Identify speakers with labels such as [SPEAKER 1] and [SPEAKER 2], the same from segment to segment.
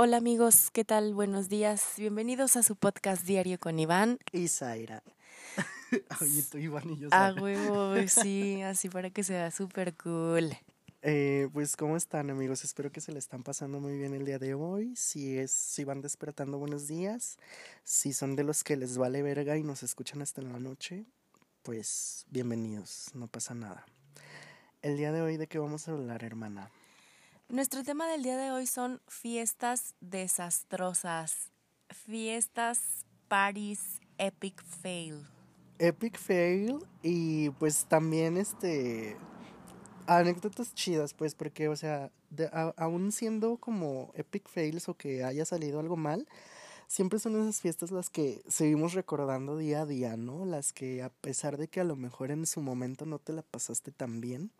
[SPEAKER 1] Hola amigos, ¿qué tal? Buenos días. Bienvenidos a su podcast diario con Iván.
[SPEAKER 2] Y Zaira. Oye, tú Iván y yo
[SPEAKER 1] A
[SPEAKER 2] Zaira.
[SPEAKER 1] huevo, sí, así para que sea súper cool.
[SPEAKER 2] Eh, pues, ¿cómo están, amigos? Espero que se le están pasando muy bien el día de hoy. Si es, si van despertando, buenos días. Si son de los que les vale verga y nos escuchan hasta en la noche, pues bienvenidos, no pasa nada. El día de hoy, ¿de qué vamos a hablar, hermana?
[SPEAKER 1] Nuestro tema del día de hoy son fiestas desastrosas, fiestas, parties, epic fail.
[SPEAKER 2] Epic fail y pues también este anécdotas chidas pues porque o sea aún siendo como epic fails o que haya salido algo mal siempre son esas fiestas las que seguimos recordando día a día no las que a pesar de que a lo mejor en su momento no te la pasaste tan bien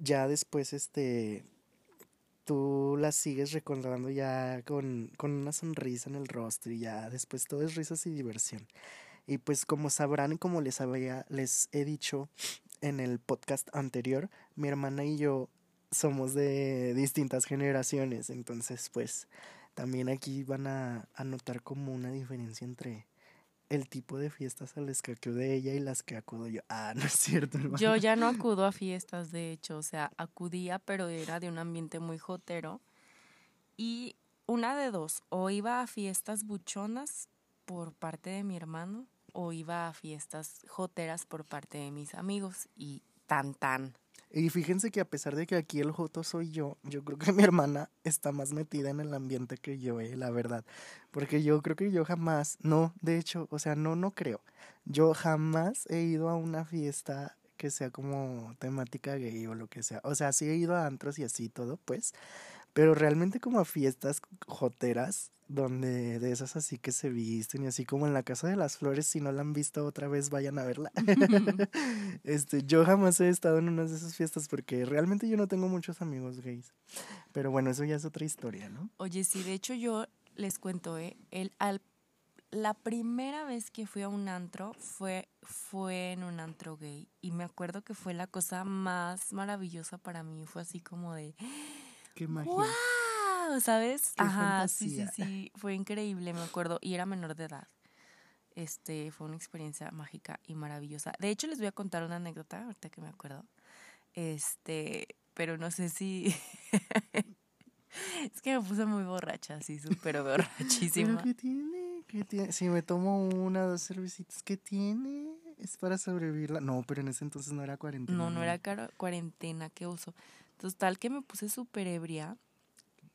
[SPEAKER 2] ya después este tú las sigues recordando ya con, con una sonrisa en el rostro y ya después todo es risas y diversión. Y pues como sabrán y como les había, les he dicho en el podcast anterior, mi hermana y yo somos de distintas generaciones, entonces pues también aquí van a, a notar como una diferencia entre el tipo de fiestas a las que acude ella y las que acudo yo. Ah, no es cierto, hermano.
[SPEAKER 1] Yo ya no acudo a fiestas, de hecho, o sea, acudía, pero era de un ambiente muy jotero. Y una de dos, o iba a fiestas buchonas por parte de mi hermano, o iba a fiestas joteras por parte de mis amigos. Y tan tan.
[SPEAKER 2] Y fíjense que a pesar de que aquí el joto soy yo, yo creo que mi hermana está más metida en el ambiente que yo, eh, la verdad. Porque yo creo que yo jamás, no, de hecho, o sea, no, no creo. Yo jamás he ido a una fiesta que sea como temática gay o lo que sea. O sea, sí he ido a antros y así todo, pues. Pero realmente como a fiestas joteras, donde de esas así que se visten y así como en la Casa de las Flores, si no la han visto otra vez, vayan a verla. este, yo jamás he estado en una de esas fiestas porque realmente yo no tengo muchos amigos gays. Pero bueno, eso ya es otra historia, ¿no?
[SPEAKER 1] Oye, sí, de hecho yo les cuento, ¿eh? El, al, la primera vez que fui a un antro fue, fue en un antro gay. Y me acuerdo que fue la cosa más maravillosa para mí. Fue así como de,
[SPEAKER 2] Qué magia.
[SPEAKER 1] ¡wow! ¿Sabes?
[SPEAKER 2] Qué
[SPEAKER 1] Ajá, sí, sí, sí. Fue increíble, me acuerdo. Y era menor de edad. Este, fue una experiencia mágica y maravillosa. De hecho, les voy a contar una anécdota, ahorita que me acuerdo. Este, pero no sé si... es que me puse muy borracha, así, súper
[SPEAKER 2] ¿Pero
[SPEAKER 1] borrachísima.
[SPEAKER 2] qué tiene? ¿Qué tiene? Si me tomo una dos cervecitas, ¿qué tiene? Es para sobrevivirla. No, pero en ese entonces no era cuarentena.
[SPEAKER 1] No, no era cuarentena que uso. Entonces, tal que me puse súper ebria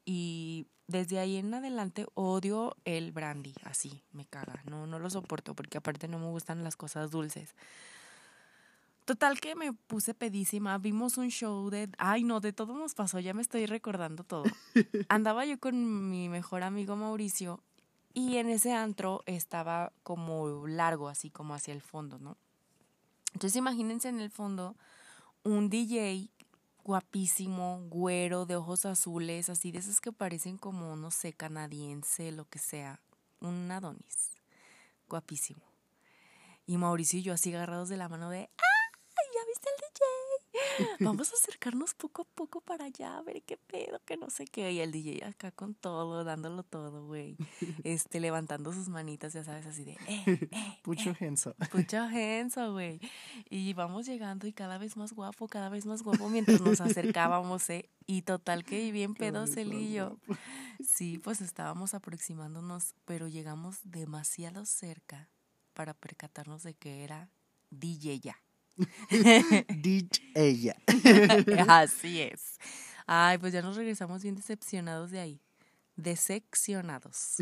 [SPEAKER 1] y desde ahí en adelante odio el brandy, así, me caga. No, no lo soporto porque aparte no me gustan las cosas dulces. Total que me puse pedísima, vimos un show de... Ay, no, de todo nos pasó, ya me estoy recordando todo. Andaba yo con mi mejor amigo Mauricio y en ese antro estaba como largo, así como hacia el fondo, ¿no? Entonces imagínense en el fondo un DJ guapísimo, güero, de ojos azules, así de esos que parecen como, no sé, canadiense, lo que sea. Un Adonis. Guapísimo. Y Mauricio y yo así agarrados de la mano de, ¡ay, Vamos a acercarnos poco a poco para allá, a ver qué pedo, que no sé qué. Y el DJ acá con todo, dándolo todo, güey. Este, levantando sus manitas, ya sabes, así de, ¡eh, eh!
[SPEAKER 2] Pucho Genso.
[SPEAKER 1] Mucha gente, güey. Y vamos llegando y cada vez más guapo, cada vez más guapo mientras nos acercábamos, ¿eh? Y total que bien pedos
[SPEAKER 2] más
[SPEAKER 1] y yo. Sí, pues estábamos aproximándonos, pero llegamos demasiado cerca para percatarnos de que era DJ ya.
[SPEAKER 2] Ditch ella.
[SPEAKER 1] Así es. Ay, pues ya nos regresamos bien decepcionados de ahí. Decepcionados.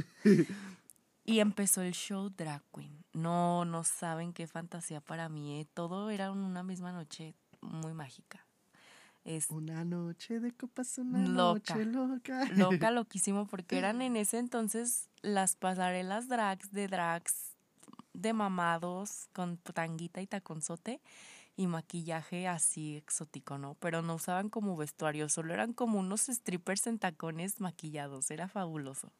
[SPEAKER 1] Y empezó el show Drag Queen. No, no saben qué fantasía para mí. ¿eh? Todo era una misma noche muy mágica. Es
[SPEAKER 2] Una noche de copas, una
[SPEAKER 1] Loca.
[SPEAKER 2] noche loca.
[SPEAKER 1] loca, loquísimo, porque eran en ese entonces las pasarelas drags de drags de mamados con tanguita y taconzote y maquillaje así exótico, ¿no? Pero no usaban como vestuario, solo eran como unos strippers en tacones maquillados, era fabuloso.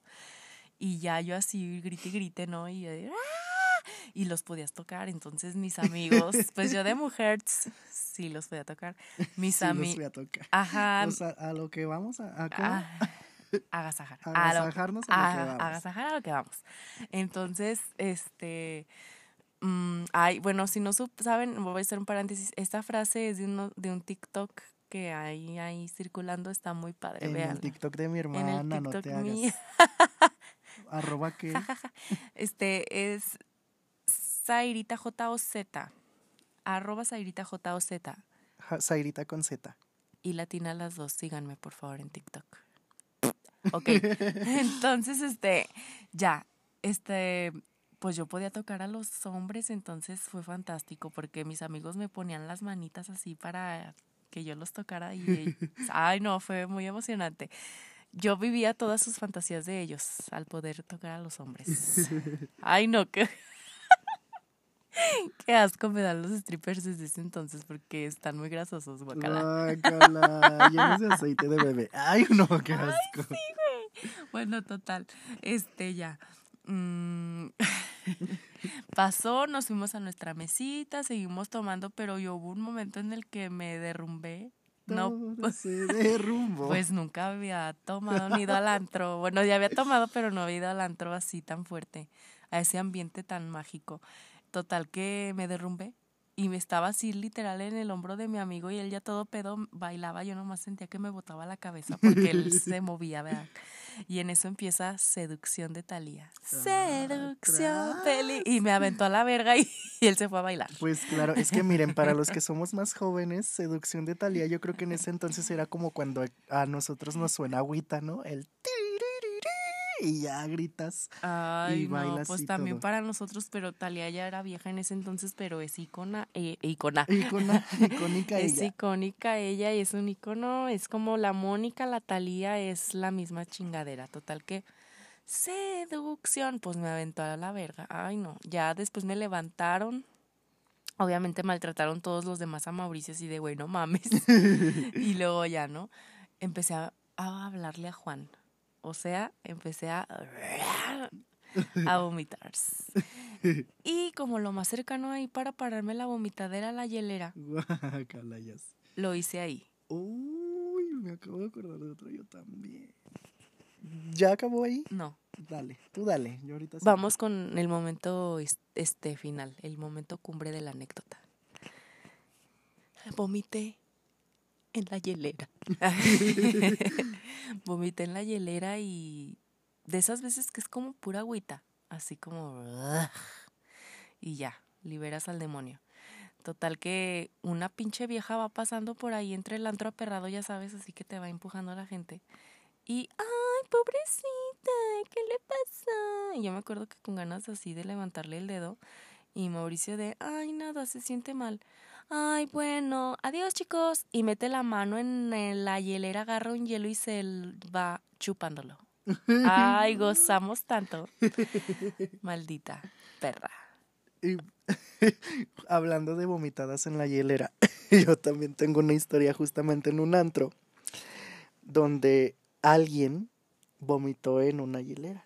[SPEAKER 1] Y ya yo así grite y grite, ¿no? Y, yo ¡ah! y los podías tocar, entonces mis amigos, pues yo de mujer sí los podía tocar. Mis
[SPEAKER 2] Sí,
[SPEAKER 1] amigos,
[SPEAKER 2] voy a tocar.
[SPEAKER 1] ajá,
[SPEAKER 2] O sea, a lo que vamos a, acá.
[SPEAKER 1] Agasajar. a
[SPEAKER 2] Agasajarnos a lo
[SPEAKER 1] a-
[SPEAKER 2] vamos.
[SPEAKER 1] agasajar a lo que vamos. Entonces, este. mm, ay, bueno, si no saben, voy a hacer un paréntesis. Esta frase es de, uno, de un TikTok que hay ahí circulando, está muy padre.
[SPEAKER 2] En
[SPEAKER 1] vean.
[SPEAKER 2] el TikTok de mi
[SPEAKER 1] En
[SPEAKER 2] hermana,
[SPEAKER 1] el
[SPEAKER 2] no te hagas. Arroba que.
[SPEAKER 1] Este es Zairita J O Z. Arroba Zairita J O Z.
[SPEAKER 2] Zairita con Z.
[SPEAKER 1] Y latina las dos, síganme por favor en TikTok. Ok. Entonces, este, ya, este, pues yo podía tocar a los hombres, entonces fue fantástico porque mis amigos me ponían las manitas así para que yo los tocara y, ay no, fue muy emocionante. Yo vivía todas sus fantasías de ellos al poder tocar a los hombres. Ay no, qué, qué asco me dan los strippers desde ese entonces porque están muy grasosos, guacala.
[SPEAKER 2] Guácala, llenos de aceite de bebé. Ay, no, qué asco.
[SPEAKER 1] Bueno, total, este ya. mm, pasó, nos fuimos a nuestra mesita, seguimos tomando, pero yo hubo un momento en el que me derrumbé. No,
[SPEAKER 2] se derrumbó.
[SPEAKER 1] pues nunca había tomado ni ido al antro. Bueno, ya había tomado, pero no había ido al antro así tan fuerte, a ese ambiente tan mágico. Total que me derrumbé y me estaba así literal en el hombro de mi amigo y él ya todo pedo bailaba. Yo nomás sentía que me botaba la cabeza porque él se movía, ¿verdad? Y en eso empieza Seducción de Talía. Seducción, Peli. Y me aventó a la verga y, y él se fue a bailar.
[SPEAKER 2] Pues claro, es que miren, para los que somos más jóvenes, Seducción de Talía, yo creo que en ese entonces era como cuando a nosotros nos suena agüita, ¿no? El y ya gritas.
[SPEAKER 1] Ay, no,
[SPEAKER 2] bailas
[SPEAKER 1] pues
[SPEAKER 2] y
[SPEAKER 1] también
[SPEAKER 2] todo.
[SPEAKER 1] para nosotros, pero Talía ya era vieja en ese entonces, pero es icona, eh, icona.
[SPEAKER 2] Icona, icónica
[SPEAKER 1] Es
[SPEAKER 2] ella.
[SPEAKER 1] icónica ella y es un icono, es como la Mónica, la Talía, es la misma chingadera. Total que seducción, pues me aventó a la verga. Ay, no, ya después me levantaron. Obviamente maltrataron todos los demás a Mauricio así de, güey, no mames. y luego ya, ¿no? Empecé a, a hablarle a Juan. O sea, empecé a a vomitar. Y como lo más cercano ahí para pararme la vomitadera, la hielera, lo hice ahí.
[SPEAKER 2] Uy, me acabo de acordar de otro yo también. ¿Ya acabó ahí?
[SPEAKER 1] No.
[SPEAKER 2] Dale, tú dale. Yo ahorita sí.
[SPEAKER 1] Vamos con el momento es- este final, el momento cumbre de la anécdota. Vomité en la hielera. Vomité en la hielera y de esas veces que es como pura agüita, así como y ya, liberas al demonio. Total que una pinche vieja va pasando por ahí entre el antro aperrado, ya sabes, así que te va empujando a la gente. Y, ay, pobrecita, ¿qué le pasa? Y yo me acuerdo que con ganas así de levantarle el dedo y Mauricio de, ay, nada, se siente mal. Ay, bueno, adiós chicos. Y mete la mano en, la hielera, agarra un hielo y se va chupándolo. Ay, gozamos tanto. Maldita perra.
[SPEAKER 2] Y hablando de vomitadas en la hielera, yo también tengo una historia justamente en un antro donde alguien vomitó en una hielera.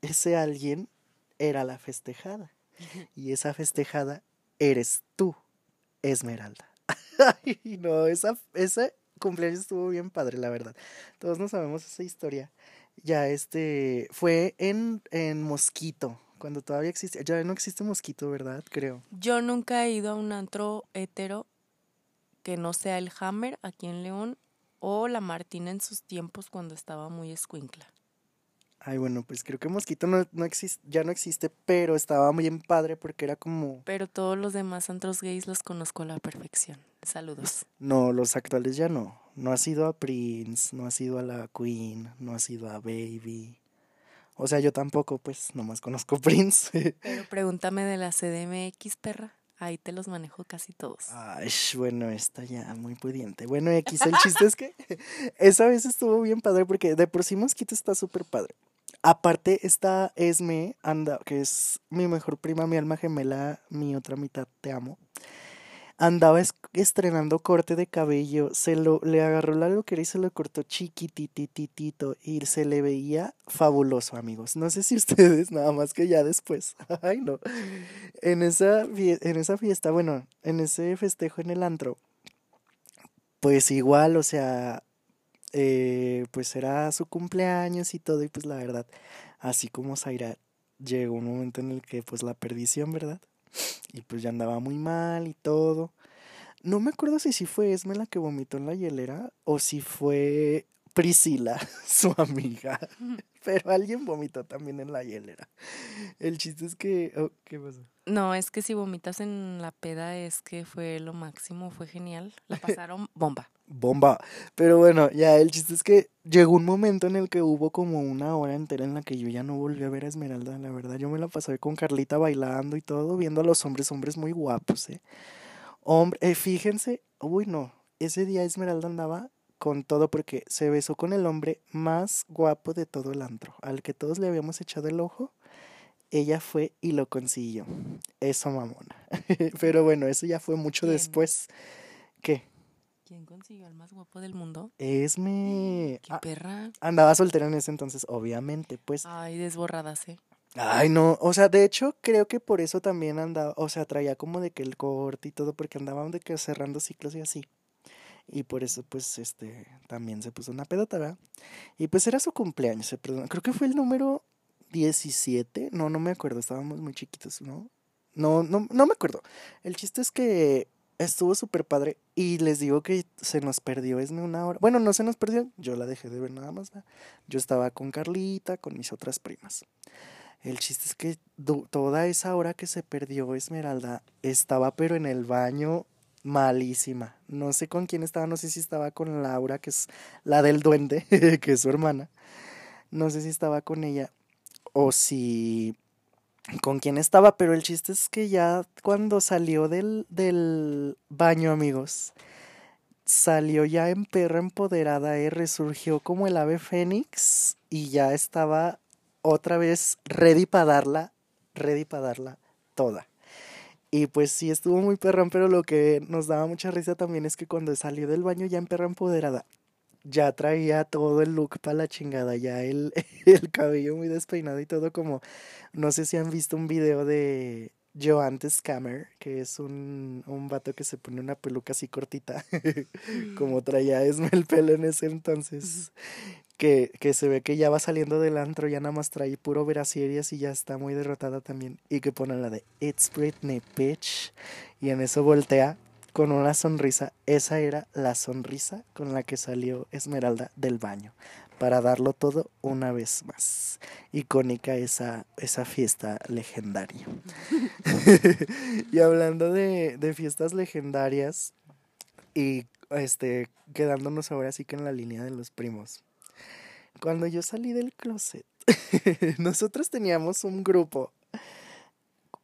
[SPEAKER 2] Ese alguien era la festejada y esa festejada eres tú, Esmeralda. Ay, no, esa, ese cumpleaños estuvo bien padre, la verdad. Todos no sabemos esa historia. Ya este fue en, en Mosquito, cuando todavía existe, ya no existe Mosquito, ¿verdad? Creo.
[SPEAKER 1] Yo nunca he ido a un antro hetero que no sea el Hammer aquí en León o la Martina en sus tiempos cuando estaba muy escuincla.
[SPEAKER 2] Ay, bueno, pues creo que Mosquito no, no existe, ya no existe, pero estaba muy bien padre porque era como,
[SPEAKER 1] Pero todos los demás antros gays los conozco a la perfección. Saludos.
[SPEAKER 2] no, los actuales ya no. No ha sido a Prince, no ha sido a la Queen, no ha sido a Baby. O sea, yo tampoco, pues, nomás conozco Prince.
[SPEAKER 1] Pero pregúntame de la CDMX, perra. Ahí te los manejo casi todos.
[SPEAKER 2] Ay, bueno, está ya muy pudiente. Bueno, X, el chiste es que esa vez estuvo bien padre porque de por sí Mosquito está súper padre. Aparte está Esme, anda, que es mi mejor prima, mi alma gemela, mi otra mitad, te amo. Andaba es- estrenando corte de cabello, se lo, le agarró la loquera y se lo cortó chiquitititito y se le veía fabuloso, amigos. No sé si ustedes, nada más que ya después. Ay, no. En esa, en esa fiesta, bueno, en ese festejo en el antro, pues igual, o sea, eh, pues era su cumpleaños y todo, y pues la verdad, así como Zaira, llegó un momento en el que pues la perdición, ¿verdad? Y pues ya andaba muy mal y todo. No me acuerdo si sí fue Esme la que vomitó en la hielera o si fue Priscila, su amiga. Pero alguien vomitó también en la hielera. El chiste es que... oh, ¿Qué pasó?
[SPEAKER 1] No, es que si vomitas en la peda es que fue lo máximo, fue genial. La pasaron bomba.
[SPEAKER 2] Bomba. Pero bueno, ya el chiste es que llegó un momento en el que hubo como una hora entera en la que yo ya no volví a ver a Esmeralda, la verdad. Yo me la pasé con Carlita bailando y todo, viendo a los hombres, hombres muy guapos, ¿eh? Hombre, eh, fíjense, uy no, ese día Esmeralda andaba con todo porque se besó con el hombre más guapo de todo el antro, al que todos le habíamos echado el ojo. Ella fue y lo consiguió. Eso mamona. Pero bueno, eso ya fue mucho después. ¿Qué?
[SPEAKER 1] ¿Quién consiguió al más guapo del mundo?
[SPEAKER 2] Esme.
[SPEAKER 1] ¡Qué
[SPEAKER 2] Ah,
[SPEAKER 1] perra!
[SPEAKER 2] andaba soltera en ese entonces, obviamente, pues.
[SPEAKER 1] Ay, desborradas, ¿eh?
[SPEAKER 2] Ay, no, o sea, de hecho, creo que por eso también andaba, o sea, traía como de que el corte y todo, porque andaban de que cerrando ciclos y así. Y por eso, pues, este, también se puso una pedota, ¿verdad? Y pues era su cumpleaños, se perdona. Creo que fue el número 17, no, no me acuerdo, estábamos muy chiquitos, ¿no? No, no, no me acuerdo. El chiste es que estuvo súper padre y les digo que se nos perdió Esme una hora. Bueno, no se nos perdió, yo la dejé de ver nada más. Yo estaba con Carlita, con mis otras primas. El chiste es que toda esa hora que se perdió Esmeralda estaba pero en el baño malísima. No sé con quién estaba, no sé si estaba con Laura, que es la del duende, que es su hermana. No sé si estaba con ella o si con quién estaba, pero el chiste es que ya cuando salió del, del baño, amigos, salió ya en perra empoderada, eh, resurgió como el ave fénix y ya estaba otra vez ready para darla, ready para darla toda. Y pues sí, estuvo muy perrón, pero lo que nos daba mucha risa también es que cuando salió del baño ya en perra empoderada, ya traía todo el look para la chingada, ya el, el cabello muy despeinado y todo como, no sé si han visto un video de Joan Scammer, que es un, un vato que se pone una peluca así cortita, como traía Esme el pelo en ese entonces, que, que se ve que ya va saliendo del antro, ya nada más trae puro verasieries y ya está muy derrotada también, y que pone la de It's Britney, bitch, y en eso voltea con una sonrisa, esa era la sonrisa con la que salió Esmeralda del baño, para darlo todo una vez más. Icónica esa, esa fiesta legendaria. y hablando de, de fiestas legendarias y este quedándonos ahora sí que en la línea de los primos. Cuando yo salí del closet, nosotros teníamos un grupo.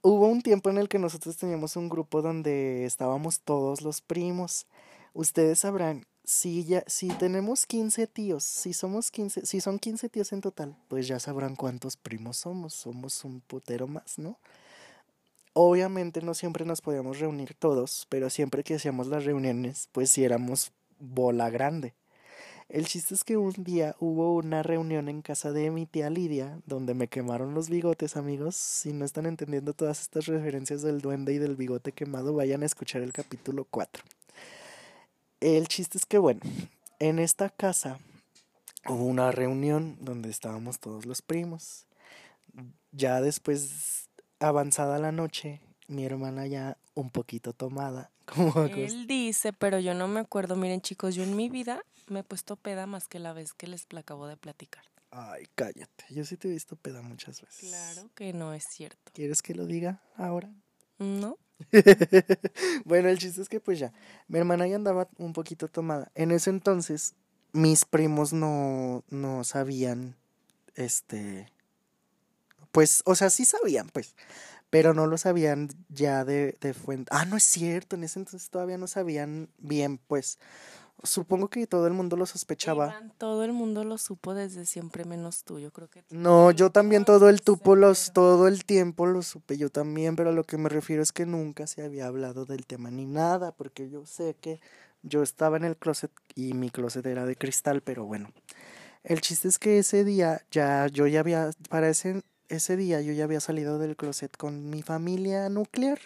[SPEAKER 2] Hubo un tiempo en el que nosotros teníamos un grupo donde estábamos todos los primos. Ustedes sabrán, si ya si tenemos 15 tíos, si somos 15, si son 15 tíos en total, pues ya sabrán cuántos primos somos, somos un putero más, ¿no? Obviamente no siempre nos podíamos reunir todos, pero siempre que hacíamos las reuniones, pues sí éramos bola grande. El chiste es que un día hubo una reunión en casa de mi tía Lidia, donde me quemaron los bigotes, amigos. Si no están entendiendo todas estas referencias del duende y del bigote quemado, vayan a escuchar el capítulo 4. El chiste es que, bueno, en esta casa hubo una reunión donde estábamos todos los primos. Ya después, avanzada la noche, mi hermana ya un poquito tomada, como
[SPEAKER 1] Él dice, pero yo no me acuerdo. Miren, chicos, yo en mi vida me he puesto peda más que la vez que les acabo de platicar.
[SPEAKER 2] Ay, cállate. Yo sí te he visto peda muchas veces.
[SPEAKER 1] Claro que no es cierto.
[SPEAKER 2] ¿Quieres que lo diga ahora?
[SPEAKER 1] ¿No?
[SPEAKER 2] bueno, el chiste es que pues ya, mi hermana ya andaba un poquito tomada. En ese entonces, mis primos no, no sabían, este, pues, o sea, sí sabían, pues, pero no lo sabían ya de, de fuente. Ah, no es cierto, en ese entonces todavía no sabían bien, pues. Supongo que todo el mundo lo sospechaba.
[SPEAKER 1] Iván, todo el mundo lo supo desde siempre menos tú. Yo creo que tú
[SPEAKER 2] No, yo también todo el tupo los, todo el tiempo lo supe yo también, pero a lo que me refiero es que nunca se había hablado del tema ni nada, porque yo sé que yo estaba en el closet y mi closet era de cristal, pero bueno. El chiste es que ese día ya yo ya había para ese ese día yo ya había salido del closet con mi familia nuclear.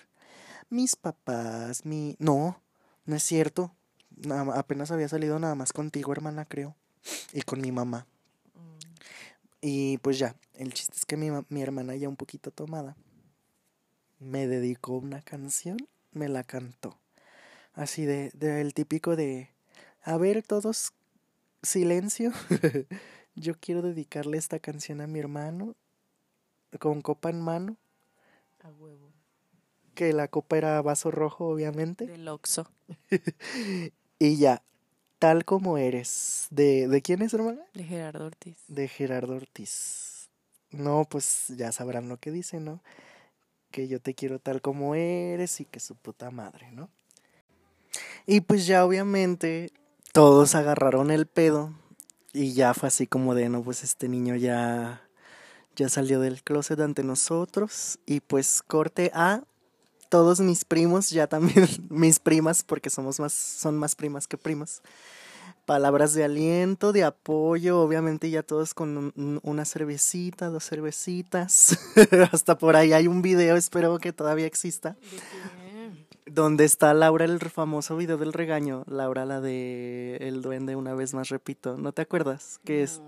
[SPEAKER 2] Mis papás, mi no, no es cierto. Nada, apenas había salido nada más contigo, hermana, creo. y con mi mamá. Y pues ya, el chiste es que mi, mi hermana ya un poquito tomada me dedicó una canción, me la cantó. Así de, de el típico de, a ver todos, silencio. Yo quiero dedicarle esta canción a mi hermano, con copa en mano.
[SPEAKER 1] A huevo.
[SPEAKER 2] Que la copa era vaso rojo, obviamente.
[SPEAKER 1] Del Oxxo.
[SPEAKER 2] y ya, tal como eres. ¿De, ¿De quién es, hermana?
[SPEAKER 1] De Gerardo Ortiz.
[SPEAKER 2] De Gerardo Ortiz. No, pues ya sabrán lo que dice, ¿no? Que yo te quiero tal como eres y que su puta madre, ¿no? Y pues ya obviamente todos agarraron el pedo y ya fue así como de, no, pues este niño ya ya salió del closet ante nosotros y pues corte a todos mis primos, ya también mis primas porque somos más son más primas que primos. Palabras de aliento, de apoyo, obviamente ya todos con una cervecita, dos cervecitas. Hasta por ahí hay un video, espero que todavía exista donde está Laura, el famoso video del regaño. Laura, la de El Duende, una vez más repito. ¿No te acuerdas? Que es.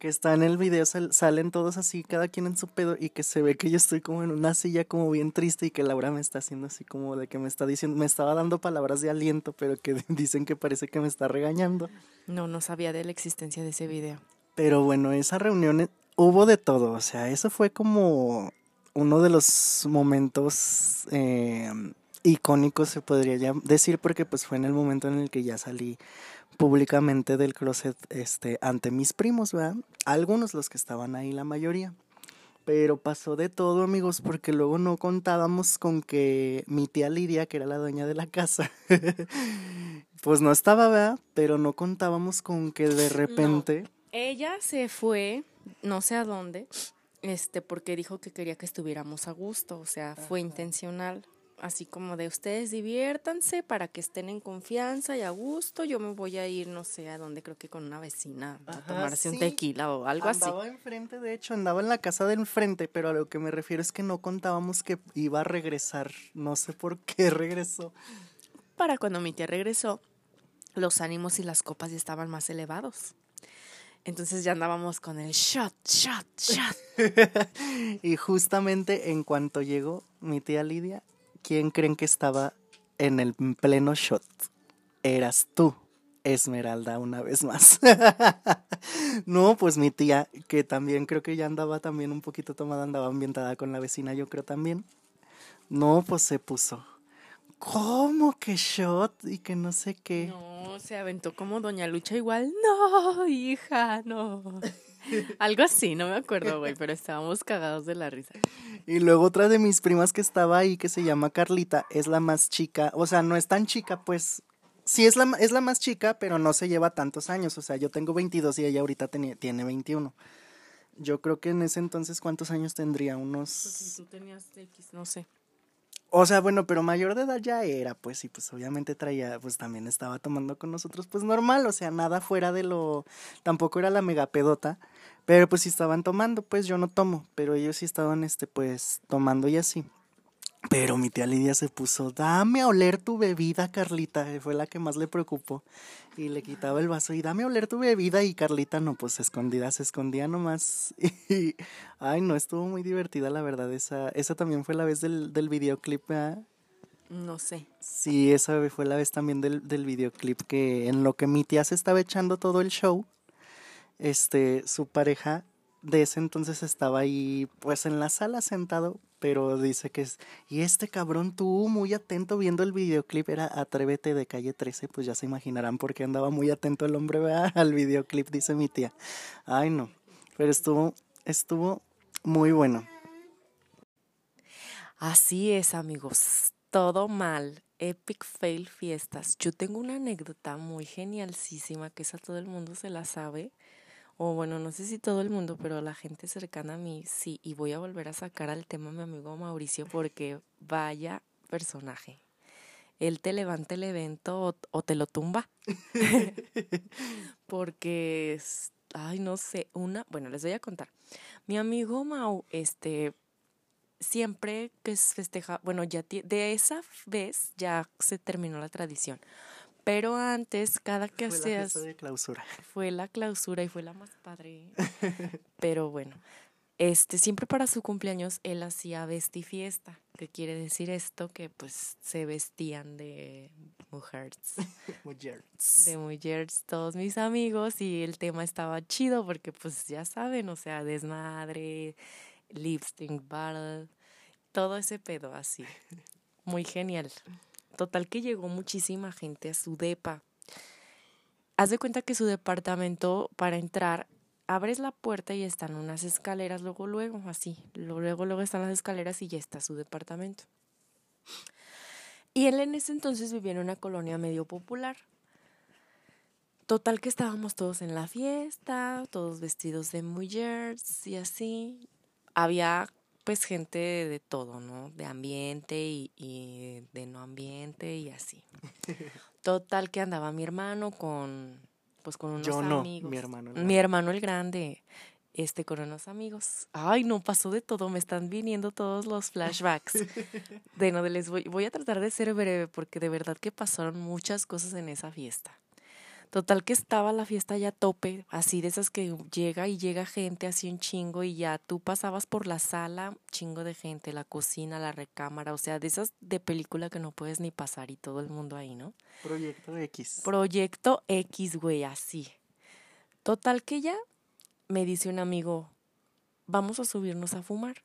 [SPEAKER 2] Que está en el video, salen todos así, cada quien en su pedo, y que se ve que yo estoy como en una silla como bien triste y que Laura me está haciendo así como de que me está diciendo, me estaba dando palabras de aliento, pero que dicen que parece que me está regañando.
[SPEAKER 1] No, no sabía de la existencia de ese video.
[SPEAKER 2] Pero bueno, esa reunión eh, hubo de todo, o sea, eso fue como uno de los momentos eh, icónico se podría decir porque pues fue en el momento en el que ya salí públicamente del closet este ante mis primos, ¿verdad? Algunos los que estaban ahí, la mayoría. Pero pasó de todo, amigos, porque luego no contábamos con que mi tía Lidia, que era la dueña de la casa, pues no estaba, ¿verdad? Pero no contábamos con que de repente...
[SPEAKER 1] Ella se fue, no sé a dónde, este, porque dijo que quería que estuviéramos a gusto, o sea, fue intencional así como de ustedes diviértanse para que estén en confianza y a gusto. Yo me voy a ir, no sé a dónde, creo que con una vecina a tomarse un tequila o algo así.
[SPEAKER 2] Andaba enfrente, de hecho, andaba en la casa de enfrente, pero a lo que me refiero es que no contábamos que iba a regresar. No sé por qué regresó.
[SPEAKER 1] Para cuando mi tía regresó, los ánimos y las copas ya estaban más elevados. Entonces ya andábamos con el shot, shot, shot.
[SPEAKER 2] y justamente en cuanto llegó mi tía Lidia, ¿quién creen que estaba en el pleno shot? Eras tú, Esmeralda, una vez más. no, pues mi tía, que también creo que ya andaba también un poquito tomada, andaba ambientada con la vecina, yo creo también. No, pues se puso. ¿Cómo que shot? Y que no sé qué.
[SPEAKER 1] No, se aventó como Doña Lucha igual. No, hija, no. Algo así, no me acuerdo, güey, pero estábamos cagados de la risa.
[SPEAKER 2] Y luego otra de mis primas que estaba ahí, que se llama Carlita, es la más chica, o sea, no es tan chica, pues sí es la, es la más chica, pero no se lleva tantos años, o sea, yo tengo 22 y ella ahorita tiene 21. Yo creo que en ese entonces, ¿cuántos años tendría? Unos...
[SPEAKER 1] Pues si tú tenías X, no sé.
[SPEAKER 2] O sea, bueno, pero mayor de edad ya era, pues, y pues obviamente traía, pues también estaba tomando con nosotros, pues normal, o sea, nada fuera de lo, tampoco era la mega pedota, pero pues si estaban tomando, pues yo no tomo, pero ellos sí estaban, este, pues, tomando y así. Pero mi tía Lidia se puso, dame a oler tu bebida, Carlita, fue la que más le preocupó. Y le quitaba el vaso y dame a oler tu bebida y Carlita no, pues escondida, se escondía nomás. Y, ay, no, estuvo muy divertida la verdad, esa, esa también fue la vez del, del videoclip,
[SPEAKER 1] No sé.
[SPEAKER 2] Sí, esa fue la vez también del, del videoclip que en lo que mi tía se estaba echando todo el show, este, su pareja de ese entonces estaba ahí pues en la sala sentado, pero dice que es, y este cabrón tú muy atento viendo el videoclip, era Atrévete de calle 13, pues ya se imaginarán por qué andaba muy atento el hombre al videoclip, dice mi tía. Ay no, pero estuvo, estuvo muy bueno.
[SPEAKER 1] Así es amigos, todo mal. Epic Fail Fiestas. Yo tengo una anécdota muy genialísima que esa todo el mundo se la sabe o bueno, no sé si todo el mundo, pero la gente cercana a mí sí, y voy a volver a sacar al tema a mi amigo Mauricio porque vaya personaje. Él te levanta el evento o, te lo tumba. porque, ay, no sé, una, bueno, les voy a contar. Mi amigo Mau, este, siempre que festeja, bueno, ya de esa vez ya se terminó la tradición Pero antes, cada que
[SPEAKER 2] Fue
[SPEAKER 1] hacías...
[SPEAKER 2] fiesta de clausura.
[SPEAKER 1] Fue la clausura y fue la más padre. Pero bueno, este, siempre para su cumpleaños él hacía vestifiesta. ¿Qué quiere decir esto? Que pues se vestían de mujeres.
[SPEAKER 2] Mujeres.
[SPEAKER 1] De mujeres todos mis amigos y el tema estaba chido porque pues ya saben, o sea, desmadre, lipstick battle, todo ese pedo así. Muy genial. Total que llegó muchísima gente a su depa. Haz de cuenta que su departamento para entrar abres la puerta y están unas escaleras luego luego así, luego luego están las escaleras y ya está su departamento. Y él en ese entonces vivía en una colonia medio popular. Total que estábamos todos en la fiesta, todos vestidos de mujeres y así. Había pues gente de todo, ¿no? De ambiente y, y de no ambiente y así. Total que andaba mi hermano con pues con unos
[SPEAKER 2] Yo no,
[SPEAKER 1] amigos.
[SPEAKER 2] mi hermano.
[SPEAKER 1] Mi hermano el grande, este, con unos amigos. Ay, no, pasó de todo, me están viniendo todos los flashbacks. de no, de les voy, voy a tratar de ser breve porque de verdad que pasaron muchas cosas en esa fiesta. Total que estaba la fiesta ya a tope, así de esas que llega y llega gente así un chingo y ya tú pasabas por la sala, chingo de gente, la cocina, la recámara, o sea, de esas de película que no puedes ni pasar y todo el mundo ahí, ¿no?
[SPEAKER 2] Proyecto X.
[SPEAKER 1] Proyecto X, güey, así. Total que ya me dice un amigo, vamos a subirnos a fumar.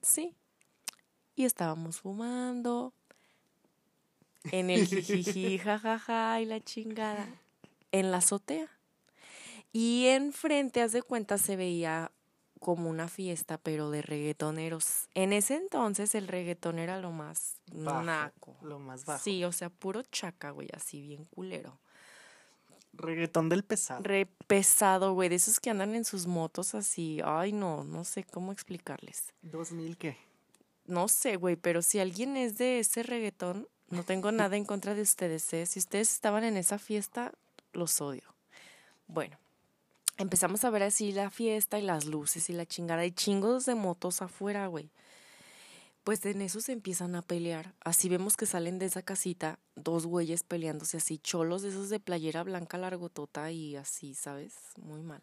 [SPEAKER 1] Sí. Y estábamos fumando en el jijiji, jajaja y la chingada, en la azotea. Y enfrente, haz de cuenta, se veía como una fiesta, pero de reggaetoneros. En ese entonces el reggaetón era lo más
[SPEAKER 2] Bajo,
[SPEAKER 1] naco.
[SPEAKER 2] Lo más bajo.
[SPEAKER 1] Sí, o sea, puro chaca, güey, así bien culero.
[SPEAKER 2] Reggaetón del pesado.
[SPEAKER 1] Re pesado, güey, de esos que andan en sus motos así. Ay, no, no sé cómo explicarles.
[SPEAKER 2] ¿2000 qué?
[SPEAKER 1] No sé, güey, pero si alguien es de ese reggaetón, no tengo nada en contra de ustedes, ¿eh? Si ustedes estaban en esa fiesta, los odio. Bueno, empezamos a ver así la fiesta y las luces y la chingada y chingos de motos afuera, güey. Pues en eso se empiezan a pelear. Así vemos que salen de esa casita dos güeyes peleándose así, cholos de esos de playera blanca largotota y así, ¿sabes? Muy mal.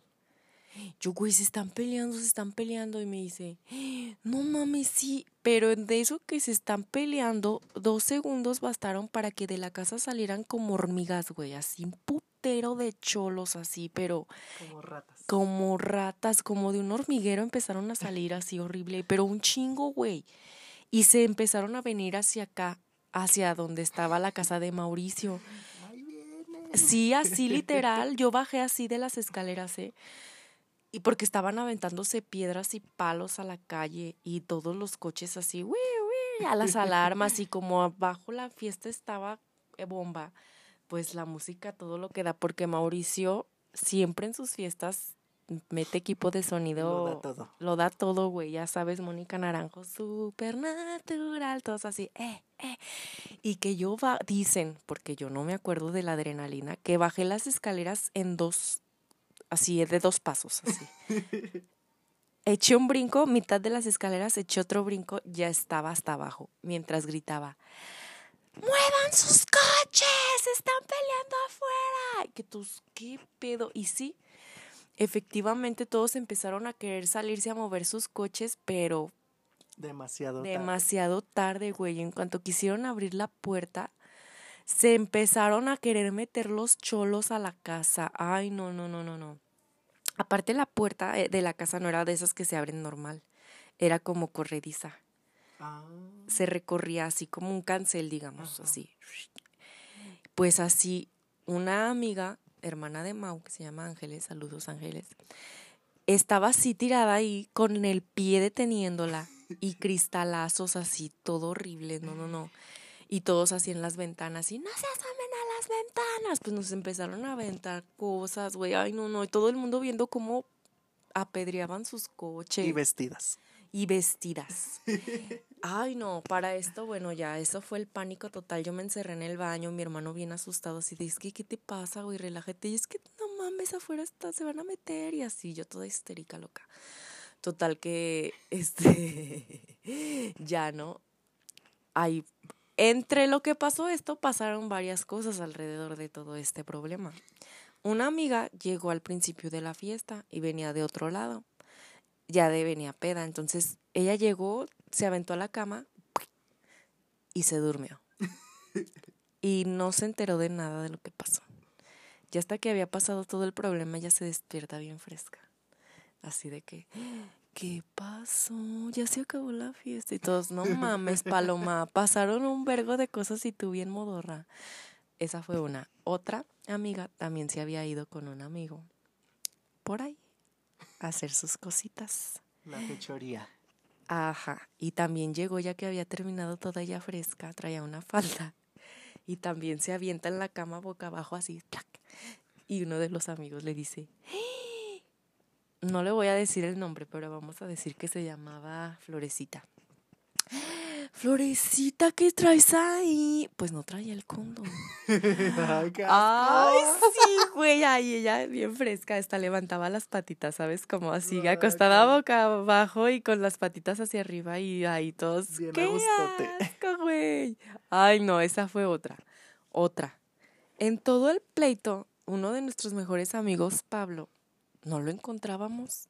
[SPEAKER 1] Yo, güey, se están peleando, se están peleando. Y me dice, no mames, sí. Pero de eso que se están peleando, dos segundos bastaron para que de la casa salieran como hormigas, güey. Así un putero de cholos, así, pero
[SPEAKER 2] Como ratas.
[SPEAKER 1] como ratas, como de un hormiguero empezaron a salir así horrible, pero un chingo, güey. Y se empezaron a venir hacia acá, hacia donde estaba la casa de Mauricio. Sí, así literal. Yo bajé así de las escaleras, ¿eh? Y porque estaban aventándose piedras y palos a la calle y todos los coches así, uy, uy, a las alarmas y como abajo la fiesta estaba bomba, pues la música todo lo que da, porque Mauricio siempre en sus fiestas mete equipo de sonido.
[SPEAKER 2] Lo da todo.
[SPEAKER 1] Lo da todo, güey. Ya sabes, Mónica Naranjo, supernatural, todos así, eh, eh. Y que yo va, dicen, porque yo no me acuerdo de la adrenalina, que bajé las escaleras en dos, así, de dos pasos, así. Eché un brinco, mitad de las escaleras, eché otro brinco, ya estaba hasta abajo, mientras gritaba, ¡Muevan sus coches! ¡Están peleando afuera! Y que tus, ¿qué pedo? Y sí, efectivamente todos empezaron a querer salirse a mover sus coches, pero
[SPEAKER 2] Demasiado. tarde.
[SPEAKER 1] demasiado tarde, güey. En cuanto quisieron abrir la puerta, se empezaron a querer meter los cholos a la casa. Ay, no, no, no, no, no. Aparte la puerta eh, de la casa no era de esas que se abren normal, era como corrediza.
[SPEAKER 2] Ah,
[SPEAKER 1] Se recorría así como un cancel, digamos,
[SPEAKER 2] Ajá.
[SPEAKER 1] así. Pues así, una amiga, hermana de Mau, que se llama Ángeles, saludos Ángeles, estaba así tirada ahí con el pie deteniéndola y cristalazos así, todo horrible, no, no, no. Y todos así en las ventanas y no se asomen a las ventanas. Pues nos empezaron a aventar cosas, güey, ay, no, no. Y todo el mundo viendo cómo apedreaban sus coches
[SPEAKER 2] y vestidas.
[SPEAKER 1] y vestidas. Ay, no, para esto, bueno, ya, eso fue el pánico total. Yo me encerré en el baño, mi hermano bien asustado, así de, es que, ¿qué te pasa, güey? Relájate. Y es que, no mames, afuera está, se van a meter. Y así, yo toda histérica, loca. Total que, este, ya, ¿no? Ahí, entre lo que pasó esto, pasaron varias cosas alrededor de todo este problema. Una amiga llegó al principio de la fiesta y venía de otro lado. Ya de venía peda. Entonces ella llegó, se aventó a la cama y se durmió. Y no se enteró de nada de lo que pasó. Ya hasta que había pasado todo el problema, ella se despierta bien fresca. Así de que, ¿qué pasó? Ya se acabó la fiesta. Y todos, no mames, Paloma, pasaron un vergo de cosas y tú bien modorra. Esa fue una. Otra amiga también se había ido con un amigo por ahí a hacer sus cositas.
[SPEAKER 2] La fechoría.
[SPEAKER 1] Ajá. Y también llegó ya que había terminado toda ella fresca, traía una falda. Y también se avienta en la cama boca abajo así. Y uno de los amigos le dice, "¡Ah!". no le voy a decir el nombre, pero vamos a decir que se llamaba Florecita. Florecita, ¿qué traes ahí? Pues no traía el condón.
[SPEAKER 2] Ay, qué
[SPEAKER 1] Ay,
[SPEAKER 2] asco.
[SPEAKER 1] sí, güey, ay, ella bien fresca, hasta levantaba las patitas, ¿sabes? Como así, acostada boca abajo y con las patitas hacia arriba y ahí todos,
[SPEAKER 2] Bien
[SPEAKER 1] ¡qué asco, güey! Ay, no, esa fue otra, otra. En todo el pleito, uno de nuestros mejores amigos, Pablo, no lo encontrábamos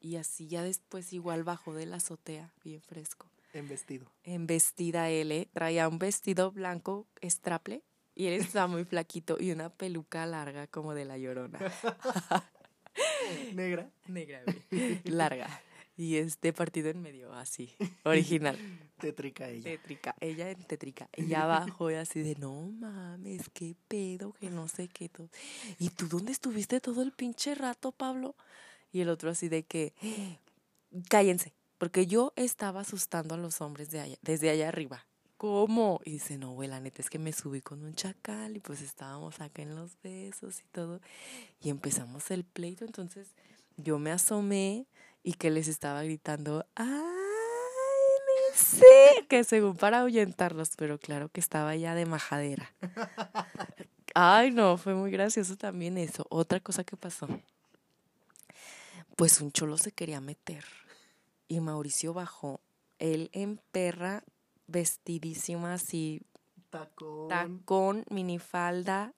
[SPEAKER 1] y así ya después igual bajó de la azotea, bien fresco
[SPEAKER 2] En vestido.
[SPEAKER 1] en vestida L, traía un vestido blanco straple y él estaba muy flaquito y una peluca larga como de la llorona.
[SPEAKER 2] Negra.
[SPEAKER 1] Negra, güey. Larga. Y este partido en medio, así. Original.
[SPEAKER 2] Tétrica ella.
[SPEAKER 1] Tétrica. Ella en tétrica. Ella abajo y así de, no mames, qué pedo, que no sé qué. todo. ¿Y tú dónde estuviste todo el pinche rato, Pablo? Y el otro así de que, cállense, porque yo estaba asustando a los hombres de allá, desde allá arriba. ¿Cómo? Y dice, no, güey, la neta es que me subí con un chacal y pues estábamos acá en los besos y todo. Y empezamos el pleito, entonces yo me asomé y que les estaba gritando, ¡ay, me sé! Que según para ahuyentarlos, pero claro que estaba ya de majadera. Ay, no, fue muy gracioso también eso. Otra cosa que pasó. Pues un cholo se quería meter y Mauricio bajó. Él en perra, vestidísima así,
[SPEAKER 2] Tacón.
[SPEAKER 1] tacón, minifalda,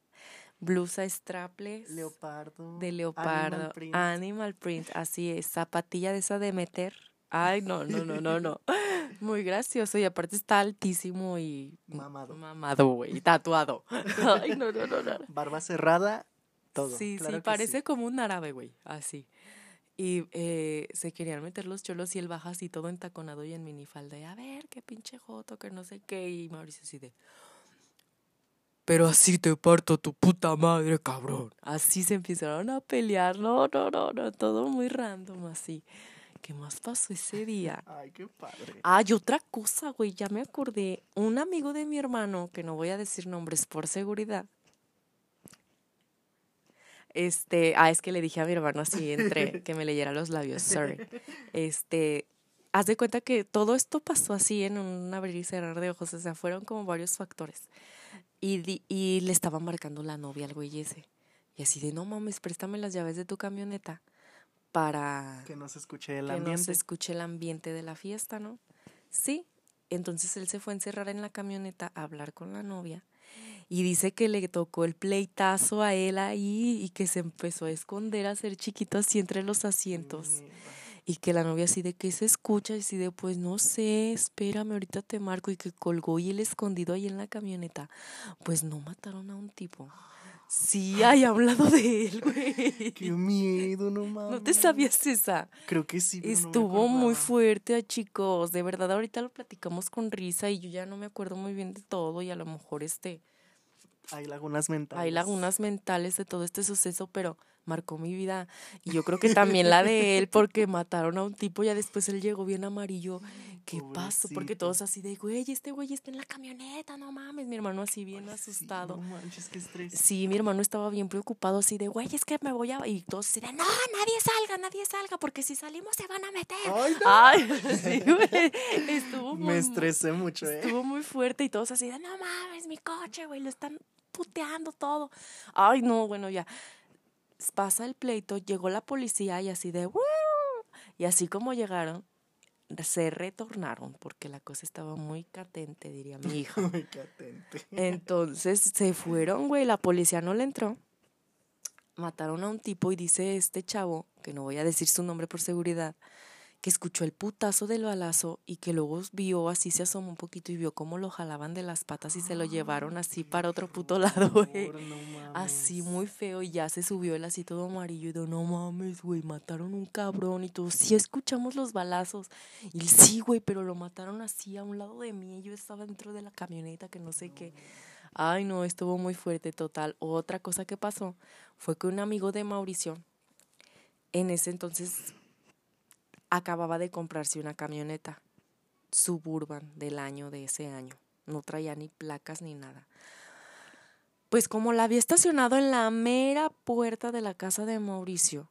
[SPEAKER 1] blusa strapless
[SPEAKER 2] Leopardo.
[SPEAKER 1] de leopardo,
[SPEAKER 2] Animal print.
[SPEAKER 1] animal print, así es, zapatilla de esa de meter. Ay, no, no, no, no, no. Muy gracioso y aparte está altísimo y
[SPEAKER 2] Mamado.
[SPEAKER 1] mamado, güey, y tatuado. Ay, no, no, no, no.
[SPEAKER 2] Barba cerrada. Todo.
[SPEAKER 1] Sí,
[SPEAKER 2] claro
[SPEAKER 1] sí, parece como un árabe, güey, así. Y eh, se querían meter los cholos y él baja así todo entaconado y en minifalda. Y a ver, qué pinche joto, que no sé qué. Y Mauricio así de... Pero así te parto tu puta madre, cabrón. Así se empezaron a pelear. No, no, no, no. Todo muy random así. ¿Qué más pasó ese día?
[SPEAKER 2] Ay, qué padre.
[SPEAKER 1] Ah, y otra cosa, güey, ya me acordé. Un amigo de mi hermano, que no voy a decir nombres por seguridad. Este, ah, es que le dije a mi hermano así entre que me leyera los labios, sorry. Este, haz de cuenta que todo esto pasó así en un abrir y cerrar de ojos, o sea, fueron como varios factores. Y, di- y le estaba marcando la novia al güey ese. Y así de, no mames, préstame las llaves de tu camioneta para
[SPEAKER 2] Que no se escuche el
[SPEAKER 1] que no
[SPEAKER 2] ambiente.
[SPEAKER 1] se escuche el ambiente de la fiesta, ¿no? Sí. Entonces él se fue a encerrar en la camioneta a hablar con la novia y dice que le tocó el pleitazo a él ahí y que se empezó a esconder, a hacer chiquito así entre los asientos y que la novia así de que se escucha y así de pues no sé, espérame, ahorita te marco y que colgó y él escondido ahí en la camioneta. Pues no mataron a un tipo. Sí, hay hablado de él, güey.
[SPEAKER 2] Qué miedo, no mames.
[SPEAKER 1] ¿No te sabías esa?
[SPEAKER 2] Creo que sí. pero no me
[SPEAKER 1] Estuvo muy fuerte, chicos. De verdad, ahorita lo platicamos con risa y yo ya no me acuerdo muy bien de todo y a lo mejor este
[SPEAKER 2] Hay lagunas mentales.
[SPEAKER 1] hay lagunas mentales de todo este suceso, pero marcó mi vida y yo creo que también la de él porque mataron a un tipo ya después él llegó bien amarillo. ¿Qué pasó? Porque todos así de, güey, este güey está en la camioneta, no mames, mi hermano así bien
[SPEAKER 2] Ay, sí,
[SPEAKER 1] asustado.
[SPEAKER 2] no manches, qué estrés.
[SPEAKER 1] Sí, mi hermano estaba bien preocupado así de, güey, es que me voy a... Y todos así de, no, nadie salga, nadie salga, porque si salimos se van a meter.
[SPEAKER 2] Ay, no.
[SPEAKER 1] Ay, sí, güey. Estuvo muy,
[SPEAKER 2] Me estresé mucho, ¿eh?
[SPEAKER 1] Estuvo muy fuerte y todos así de, no mames, mi coche, güey, lo están puteando todo. Ay, no, bueno, ya. Pasa el pleito, llegó la policía y así de. Y así como llegaron, se retornaron porque la cosa estaba muy catente, diría mi hija.
[SPEAKER 2] Muy catente.
[SPEAKER 1] Entonces se fueron, güey, la policía no le entró. Mataron a un tipo y dice este chavo, que no voy a decir su nombre por seguridad, que escuchó el putazo del balazo y que luego vio así, se asomó un poquito y vio cómo lo jalaban de las patas y se lo llevaron así para otro puto lado, güey.
[SPEAKER 2] No.
[SPEAKER 1] Así muy feo y ya se subió él así todo amarillo y dijo, no mames, güey, mataron un cabrón y todo. Sí escuchamos los balazos. Y él, sí, güey, pero lo mataron así a un lado de mí y yo estaba dentro de la camioneta que no sé qué. Ay, no, estuvo muy fuerte, total. Otra cosa que pasó fue que un amigo de Mauricio, en ese entonces, acababa de comprarse una camioneta suburban del año de ese año. No traía ni placas ni nada. Pues como la había estacionado en la mera puerta de la casa de Mauricio,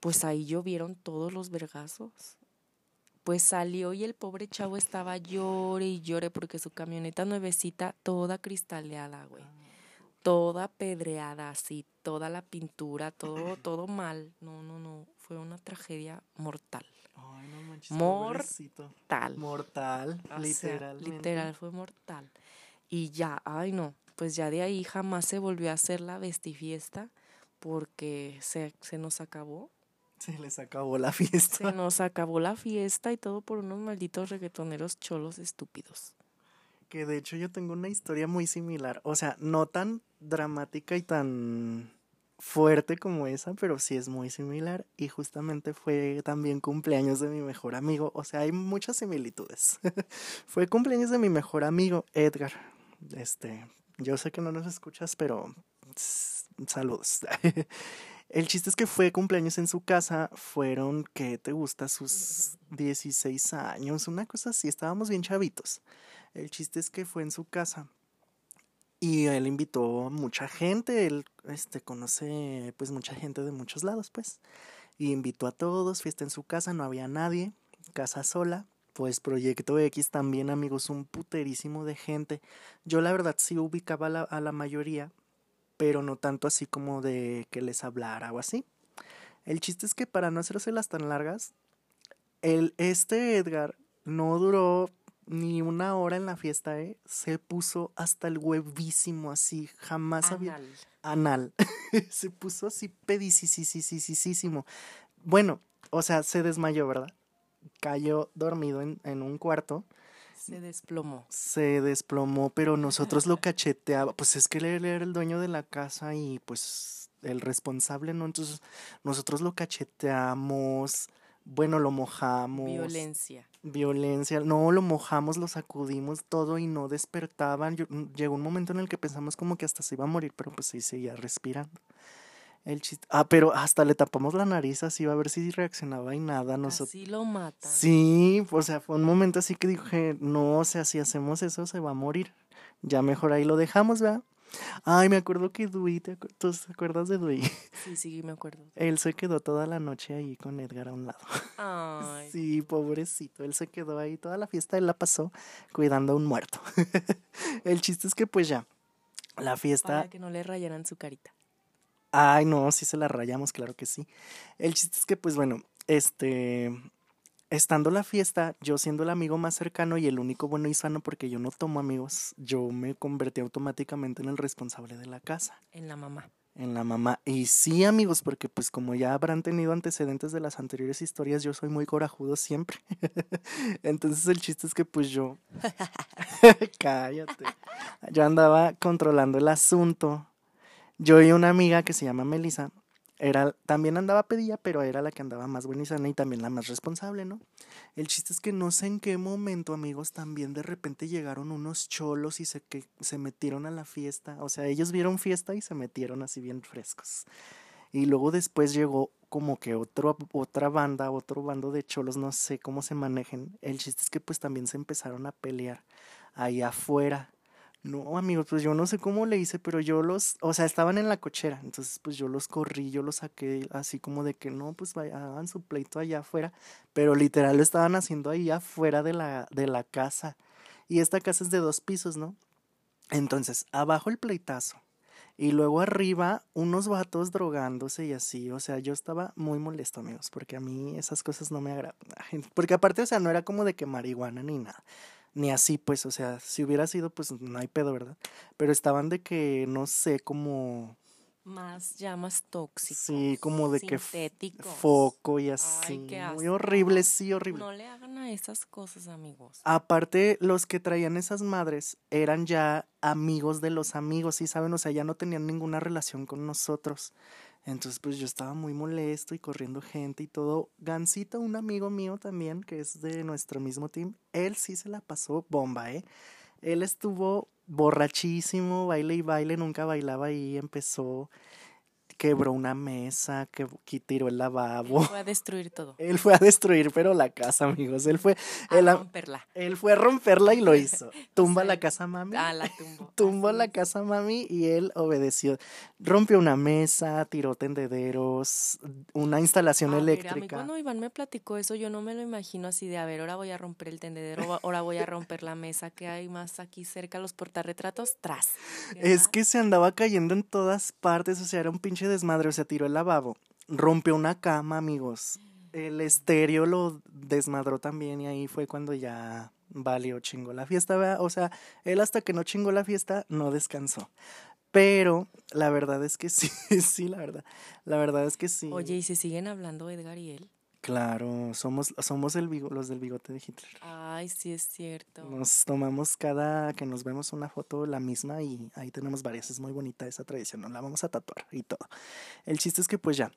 [SPEAKER 1] pues ahí llovieron todos los vergazos. Pues salió y el pobre chavo estaba llore y llore porque su camioneta nuevecita, toda cristaleada, güey. Toda pedreada, así, toda la pintura, todo, todo mal. No, no, no. Fue una tragedia mortal.
[SPEAKER 2] Ay, no manches. Mortal,
[SPEAKER 1] O sea,
[SPEAKER 2] literalmente.
[SPEAKER 1] literal, fue mortal. Y ya, ay no, pues ya de ahí jamás se volvió a hacer la vestifiesta porque se, se nos acabó.
[SPEAKER 2] Se les acabó la fiesta.
[SPEAKER 1] Se nos acabó la fiesta y todo por unos malditos reggaetoneros cholos estúpidos.
[SPEAKER 2] Que de hecho yo tengo una historia muy similar. O sea, no tan dramática y tan fuerte como esa, pero sí es muy similar. Y justamente fue también cumpleaños de mi mejor amigo. O sea, hay muchas similitudes. fue cumpleaños de mi mejor amigo, Edgar. Este, yo sé que no nos escuchas, pero saludos. El chiste es que fue cumpleaños en su casa, fueron, ¿qué te gusta? Sus 16 años, una cosa así, estábamos bien chavitos. El chiste es que fue en su casa y él invitó a mucha gente, él este, conoce pues mucha gente de muchos lados pues. Y invitó a todos, fiesta en su casa, no había nadie, casa sola. Pues Proyecto X también amigos, un puterísimo de gente. Yo la verdad sí ubicaba a la, a la mayoría, pero no tanto así como de que les hablara o así. El chiste es que para no hacérselas tan largas, el, este Edgar no duró ni una hora en la fiesta, ¿eh? Se puso hasta el huevísimo así, jamás había...
[SPEAKER 1] Anal.
[SPEAKER 2] Anal. se puso así pedicísimo. Bueno, o sea, se desmayó, ¿verdad? Cayó dormido en, en un cuarto,
[SPEAKER 1] Se desplomó.
[SPEAKER 2] se desplomó, pero nosotros lo cacheteaba. Pues es que él era el dueño de la casa y pues el responsable, ¿no? Entonces nosotros lo cacheteamos, bueno, lo mojamos.
[SPEAKER 1] Violencia.
[SPEAKER 2] Violencia, no, lo mojamos, lo sacudimos todo y no despertaban. Yo- mm, llegó un momento en el que pensamos como que hasta se iba a morir, pero pues sí seguía respirando. El chiste, ah, pero hasta le tapamos la nariz así a ver si reaccionaba y nada. Nosotros,
[SPEAKER 1] Así lo matan.
[SPEAKER 2] sí, o sea, fue un momento así que dije, no, o sea, si hacemos eso se va a morir. Ya mejor ahí lo dejamos, ¿verdad? Ay, me acuerdo que Dewey, ¿te, acu- ¿tú te acuerdas de Dewey?
[SPEAKER 1] Sí, sí, me acuerdo.
[SPEAKER 2] Él se quedó toda la noche ahí con Edgar a un lado.
[SPEAKER 1] Ay,
[SPEAKER 2] Sí, pobrecito, él se quedó ahí toda la fiesta, él la pasó cuidando a un muerto. el chiste es que pues ya, la fiesta...
[SPEAKER 1] para que no le rayaran su carita.
[SPEAKER 2] Ay, no, sí se la rayamos, claro que sí. El chiste es que pues bueno, este... Estando la fiesta, yo siendo el amigo más cercano y el único bueno y sano porque yo no tomo amigos, yo me convertí automáticamente en el responsable de la casa.
[SPEAKER 1] En la mamá.
[SPEAKER 2] En la mamá. Y sí, amigos, porque pues como ya habrán tenido antecedentes de las anteriores historias, yo soy muy corajudo siempre. Entonces el chiste es que pues yo... Cállate. Yo andaba controlando el asunto. Yo y una amiga que se llama Melissa, era, también andaba pedilla, pero era la que andaba más buena y sana y también la más responsable, ¿no? El chiste es que no sé en qué momento, amigos, también de repente llegaron unos cholos y se, que, se metieron a la fiesta. O sea, ellos vieron fiesta y se metieron así bien frescos. Y luego después llegó como que otro, otra banda, otro bando de cholos, no sé cómo se manejen. El chiste es que pues también se empezaron a pelear ahí afuera. No, amigos, pues yo no sé cómo le hice, pero yo los, o sea, estaban en la cochera, entonces pues yo los corrí, yo los saqué así como de que no, pues hagan su pleito allá afuera, pero literal lo estaban haciendo ahí afuera de la, de la casa. Y esta casa es de dos pisos, ¿no? Entonces, abajo el pleitazo. Y luego arriba, unos vatos drogándose y así. O sea, yo estaba muy molesto, amigos, porque a mí esas cosas no me agradan. Porque aparte, o sea, no era como de que marihuana ni nada. Ni así, pues, o sea, si hubiera sido, pues no hay pedo, ¿verdad? Pero estaban de que, no sé, como
[SPEAKER 1] más ya más tóxicos.
[SPEAKER 2] Sí, como de que foco y así.
[SPEAKER 1] Ay,
[SPEAKER 2] Muy horrible, sí, horrible.
[SPEAKER 1] No le hagan a esas cosas, amigos.
[SPEAKER 2] Aparte, los que traían esas madres eran ya amigos de los amigos, ¿sí saben? O sea, ya no tenían ninguna relación con nosotros. Entonces, pues yo estaba muy molesto y corriendo gente y todo. Gansito, un amigo mío también, que es de nuestro mismo team, él sí se la pasó bomba, ¿eh? Él estuvo borrachísimo, baile y baile, nunca bailaba y empezó, quebró una mesa, que, que tiró el lavabo.
[SPEAKER 1] Voy a destruir todo.
[SPEAKER 2] Él fue a destruir, pero la casa, amigos. Él fue,
[SPEAKER 1] A
[SPEAKER 2] él,
[SPEAKER 1] romperla.
[SPEAKER 2] él fue a romperla y lo hizo. Tumba
[SPEAKER 1] sea,
[SPEAKER 2] la casa, mami.
[SPEAKER 1] Ah, la.
[SPEAKER 2] Tumbó
[SPEAKER 1] Así
[SPEAKER 2] la casa, mami, y él obedeció. Rompió una mesa, tiró tendederos, una instalación
[SPEAKER 1] Ah, mira, a mí
[SPEAKER 2] eléctrica.
[SPEAKER 1] cuando Iván me platicó eso, yo no me lo imagino así de, a ver, ahora voy a romper el tendedero, ahora voy a romper la mesa que hay más aquí cerca, los portarretratos, tras. ¿Qué
[SPEAKER 2] Es que se andaba cayendo en todas partes, o sea, era un pinche desmadre, o sea, tiró el lavabo, rompió una cama, amigos. El estéreo lo desmadró también y ahí fue cuando ya valió chingó la fiesta, o sea, él hasta que no chingó la fiesta no descansó. Pero la verdad es que sí, sí, la verdad. La verdad es que sí.
[SPEAKER 1] Oye, ¿y se siguen hablando Edgar y él?
[SPEAKER 2] Claro, somos, somos el bigo- los del bigote de Hitler.
[SPEAKER 1] Ay, sí es cierto.
[SPEAKER 2] Nos tomamos cada que nos vemos una foto la misma y ahí tenemos varias. Es muy bonita esa tradición, nos la vamos a tatuar y todo. El chiste es que pues ya,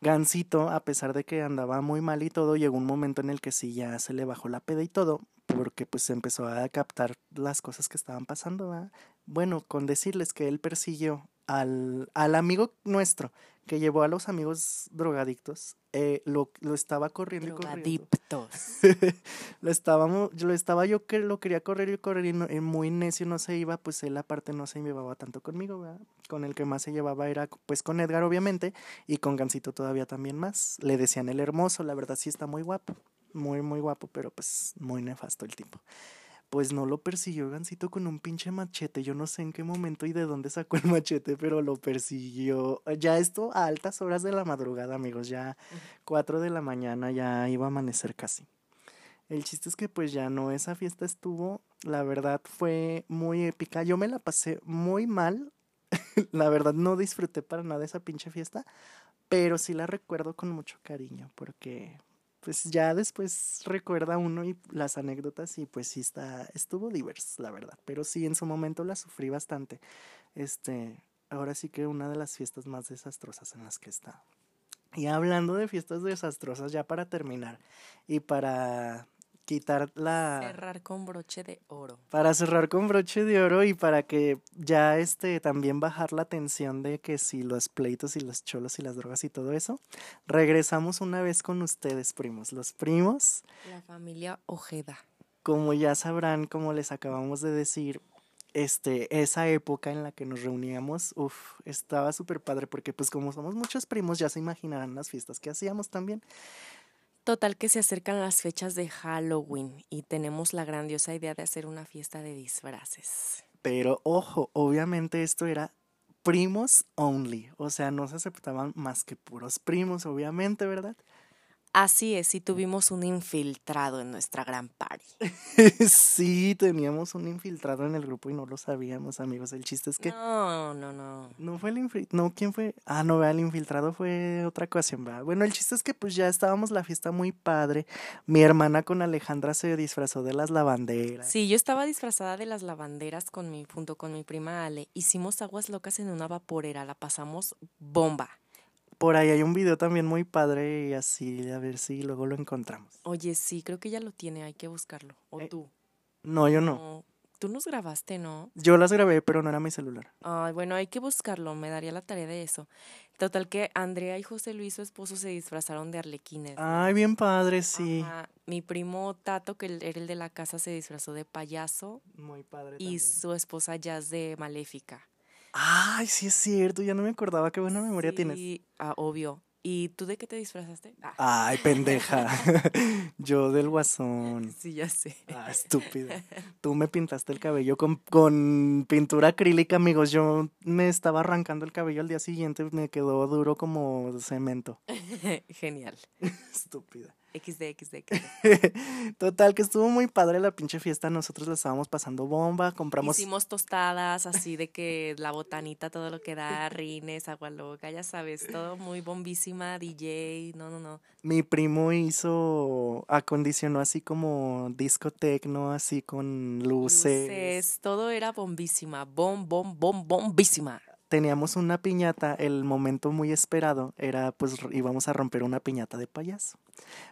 [SPEAKER 2] Gansito, a pesar de que andaba muy mal y todo, llegó un momento en el que sí ya se le bajó la peda y todo, porque pues empezó a captar las cosas que estaban pasando. ¿verdad? Bueno, con decirles que él persiguió al, al amigo nuestro que llevó a los amigos drogadictos, eh, lo, lo estaba corriendo y corriendo.
[SPEAKER 1] Drogadictos.
[SPEAKER 2] lo estábamos, lo estaba yo que lo quería correr y correr y no- muy necio no se iba, pues él aparte no se llevaba tanto conmigo, ¿verdad? Con el que más se llevaba era pues con Edgar obviamente y con Gansito todavía también más. Le decían el hermoso, la verdad sí está muy guapo, muy muy guapo, pero pues muy nefasto el tipo. Pues no lo persiguió Gansito con un pinche machete. Yo no sé en qué momento y de dónde sacó el machete, pero lo persiguió. Ya esto a altas horas de la madrugada, amigos. Ya 4 de la mañana, ya iba a amanecer casi. El chiste es que pues ya no, esa fiesta estuvo, la verdad fue muy épica. Yo me la pasé muy mal. la verdad no disfruté para nada esa pinche fiesta, pero sí la recuerdo con mucho cariño porque pues ya después recuerda uno y las anécdotas y pues sí está estuvo divers, la verdad, pero sí en su momento la sufrí bastante. Este, ahora sí que una de las fiestas más desastrosas en las que estado. Y hablando de fiestas desastrosas, ya para terminar y para quitar la...
[SPEAKER 1] Cerrar con broche de oro.
[SPEAKER 2] Para cerrar con broche de oro y para que ya este también bajar la tensión de que si los pleitos y los cholos y las drogas y todo eso, regresamos una vez con ustedes, primos. Los primos,
[SPEAKER 1] La familia Ojeda.
[SPEAKER 2] como ya sabrán, como les acabamos de decir, este, esa época en la que nos reuníamos, uff, estaba súper padre porque pues como somos muchos primos, ya se imaginarán las fiestas que hacíamos también.
[SPEAKER 1] Total que se acercan las fechas de Halloween y tenemos la grandiosa idea de hacer una fiesta de disfraces.
[SPEAKER 2] Pero ojo, obviamente esto era primos only, o sea, no se aceptaban más que puros primos, obviamente, ¿verdad?
[SPEAKER 1] Así es, y tuvimos un infiltrado en nuestra gran party.
[SPEAKER 2] sí, teníamos un infiltrado en el grupo y no lo sabíamos, amigos. El chiste es que
[SPEAKER 1] No, no, no.
[SPEAKER 2] no fue el infiltrado, no, ¿quién fue? Ah, no, vea, el infiltrado fue otra ocasión, ¿verdad? Bueno, el chiste es que pues ya estábamos la fiesta muy padre. Mi hermana con Alejandra se disfrazó de las lavanderas.
[SPEAKER 1] Sí, yo estaba disfrazada de las lavanderas con mi, junto con mi prima Ale. Hicimos aguas locas en una vaporera, la pasamos bomba.
[SPEAKER 2] Por ahí hay un video también muy padre y así, a ver si luego lo encontramos.
[SPEAKER 1] Oye, sí, creo que ella lo tiene, hay que buscarlo. O
[SPEAKER 2] Eh,
[SPEAKER 1] tú.
[SPEAKER 2] No, yo no.
[SPEAKER 1] No, Tú nos grabaste, ¿no?
[SPEAKER 2] Yo las grabé, pero no era mi celular.
[SPEAKER 1] Ay, bueno, hay que buscarlo, me daría la tarea de eso. Total que Andrea y José Luis, su esposo, se disfrazaron de arlequines. ¿no?
[SPEAKER 2] Ay, bien padre, sí.
[SPEAKER 1] Ajá, Mi primo Tato, que era el de la casa, se disfrazó de payaso
[SPEAKER 2] Muy padre.
[SPEAKER 1] y
[SPEAKER 2] también.
[SPEAKER 1] su esposa Jazz de maléfica.
[SPEAKER 2] Ay, sí es cierto, ya no me acordaba, qué buena memoria tienes.
[SPEAKER 1] Sí, ah, obvio. ¿Y tú de qué te disfrazaste? Ah,
[SPEAKER 2] Ay, pendeja. Yo del guasón.
[SPEAKER 1] sí, ya sé.
[SPEAKER 2] Ah, estúpida. Tú me pintaste el cabello con, con pintura acrílica, amigos. Yo me estaba arrancando el cabello al día siguiente, me quedó duro como cemento.
[SPEAKER 1] Genial.
[SPEAKER 2] Estúpida.
[SPEAKER 1] XD, XD, XD.
[SPEAKER 2] Total, que estuvo muy padre la pinche fiesta. Nosotros la estábamos pasando bomba, compramos.
[SPEAKER 1] Hicimos tostadas así de que la botanita, todo lo que da, rines, agua loca, ya sabes, todo muy bombísima, DJ, no, no, no.
[SPEAKER 2] Mi primo hizo, acondicionó así como disco tecno, así con luces.
[SPEAKER 1] Luces, todo era bombísima, bom, bom, bom, bombísima.
[SPEAKER 2] Teníamos una piñata, el momento muy esperado era pues íbamos a romper una piñata de payaso,